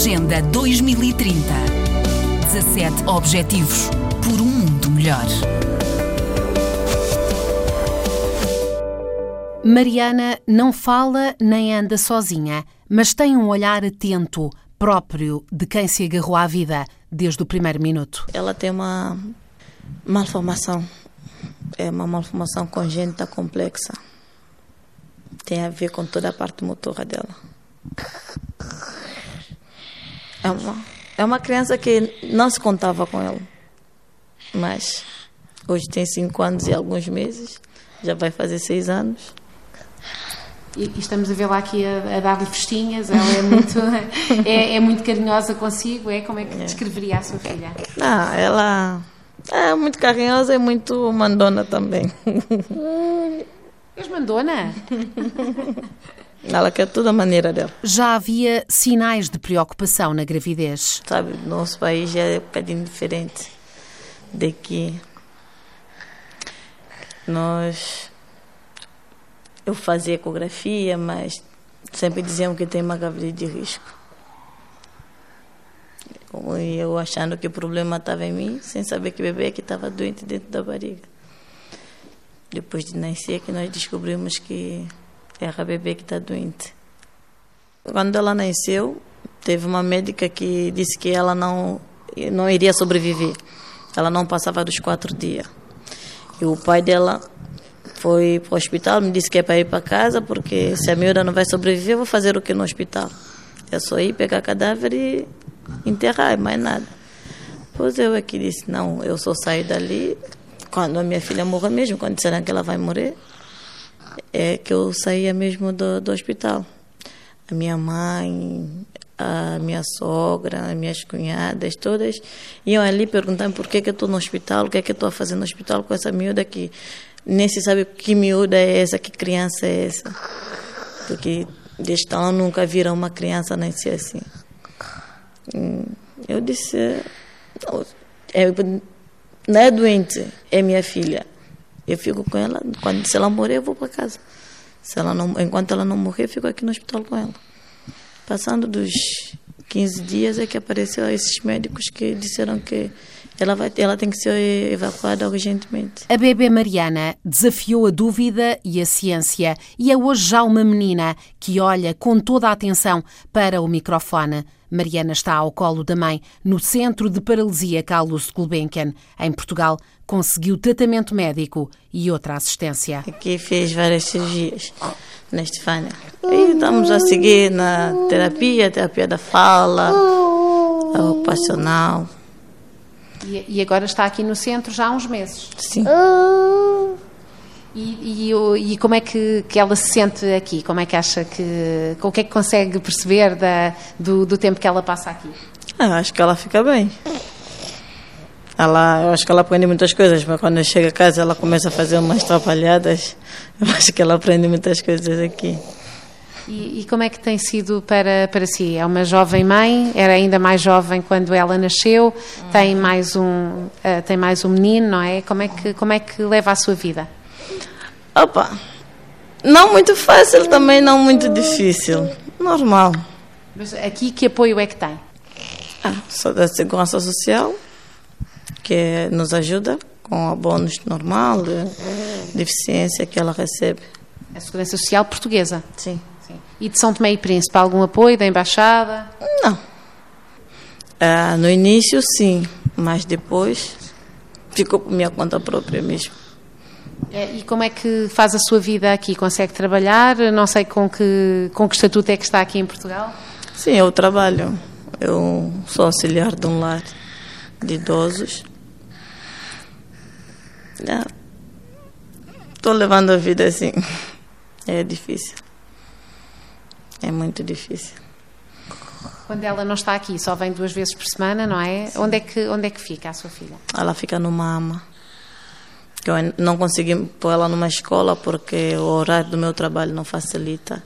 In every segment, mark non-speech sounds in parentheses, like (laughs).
Agenda 2030. 17 Objetivos por um mundo melhor. Mariana não fala nem anda sozinha, mas tem um olhar atento, próprio de quem se agarrou à vida desde o primeiro minuto. Ela tem uma malformação, é uma malformação congênita complexa. Tem a ver com toda a parte motora dela. É uma, é uma criança que não se contava com ela, mas hoje tem cinco anos e alguns meses, já vai fazer seis anos. E, e estamos a vê-la aqui a, a dar-lhe festinhas, ela é muito, (laughs) é, é, muito carinhosa consigo, é? Como é que descreveria a sua filha? Ah, ela é muito carinhosa e muito mandona também. És mandona? (laughs) Ela quer toda a maneira dela. Já havia sinais de preocupação na gravidez. Sabe, nosso país é um bocadinho diferente daqui. Nós eu fazia ecografia, mas sempre diziam que tem uma gravidez de risco. E eu achando que o problema estava em mim, sem saber que o bebê é que estava doente dentro da barriga. Depois de nascer, que nós descobrimos que era a bebê que está doente. Quando ela nasceu, teve uma médica que disse que ela não, não iria sobreviver. Ela não passava dos quatro dias. E o pai dela foi para o hospital, me disse que é para ir para casa, porque se a miúda não vai sobreviver, eu vou fazer o que no hospital? É só ir pegar cadáver e enterrar, mais nada. Pois eu aqui é disse, não, eu só saio dali quando a minha filha morrer mesmo, quando disseram que ela vai morrer, é que eu saía mesmo do, do hospital. A minha mãe, a minha sogra, as minhas cunhadas, todas iam ali perguntando por que que eu estou no hospital, o que é que eu estou fazer no hospital com essa miúda que nem se sabe que miúda é essa, que criança é essa. Porque desde então nunca viram uma criança nascer assim. Eu disse, é, não é doente, é minha filha. Eu fico com ela, quando, se ela morrer eu vou para casa. Se ela não, enquanto ela não morrer, eu fico aqui no hospital com ela. Passando dos 15 dias é que apareceu esses médicos que disseram que ela, vai, ela tem que ser evacuada urgentemente. A bebê Mariana desafiou a dúvida e a ciência e é hoje já uma menina que olha com toda a atenção para o microfone. Mariana está ao colo da mãe no Centro de Paralisia Carlos Gulbenkian, em Portugal. Conseguiu tratamento médico e outra assistência. Aqui fez várias cirurgias na Estefânia. E estamos a seguir na terapia, terapia da fala, ocupacional. E, e, agora está aqui no centro já há uns meses. Sim. E, e, e, como é que, que ela se sente aqui? Como é que acha que. O que é que consegue perceber da, do, do tempo que ela passa aqui? Ah, acho que ela fica bem. Ela, eu acho que ela aprende muitas coisas, mas quando chega a casa ela começa a fazer umas atrapalhadas. Eu acho que ela aprende muitas coisas aqui. E, e, como é que tem sido para, para si? É uma jovem mãe, era ainda mais jovem quando ela nasceu, tem mais um, uh, tem mais um menino, não é? Como é, que, como é que leva a sua vida? Opa, não muito fácil, também não muito difícil. Normal. Mas aqui que apoio é que tem? Ah, sou da Segurança Social, que nos ajuda com a bônus normal de deficiência que ela recebe. A Segurança Social portuguesa? Sim. E de São Tomé e Príncipe, algum apoio da Embaixada? Não. Ah, no início, sim, mas depois ficou por minha conta própria mesmo. É, e como é que faz a sua vida aqui? Consegue trabalhar? Não sei com que, com que estatuto é que está aqui em Portugal? Sim, eu trabalho. Eu sou auxiliar de um lar de idosos. Estou levando a vida assim. (laughs) É difícil. É muito difícil. Quando ela não está aqui, só vem duas vezes por semana, não é? Onde é que onde é que fica a sua filha? Ela fica numa ama. Eu não consegui pôr ela numa escola porque o horário do meu trabalho não facilita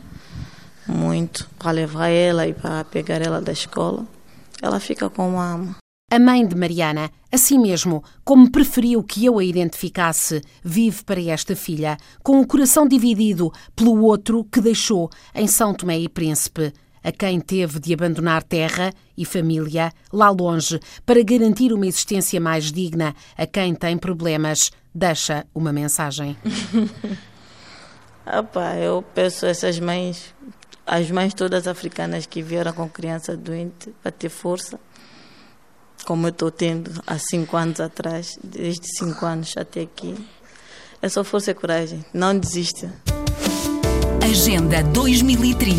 muito para levar ela e para pegar ela da escola. Ela fica com uma ama. A mãe de Mariana, assim mesmo, como preferiu que eu a identificasse, vive para esta filha, com o coração dividido pelo outro que deixou em São Tomé e Príncipe. a quem teve de abandonar terra e família lá longe para garantir uma existência mais digna a quem tem problemas, deixa uma mensagem. (laughs) Opa, eu peço a essas mães, as mães todas africanas que vieram com criança doente, para ter força, como eu estou tendo há cinco anos atrás, desde cinco anos até aqui. É só força e coragem, não desista. Agenda 2030.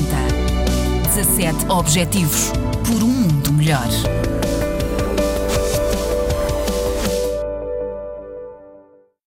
17 Objetivos por um mundo melhor.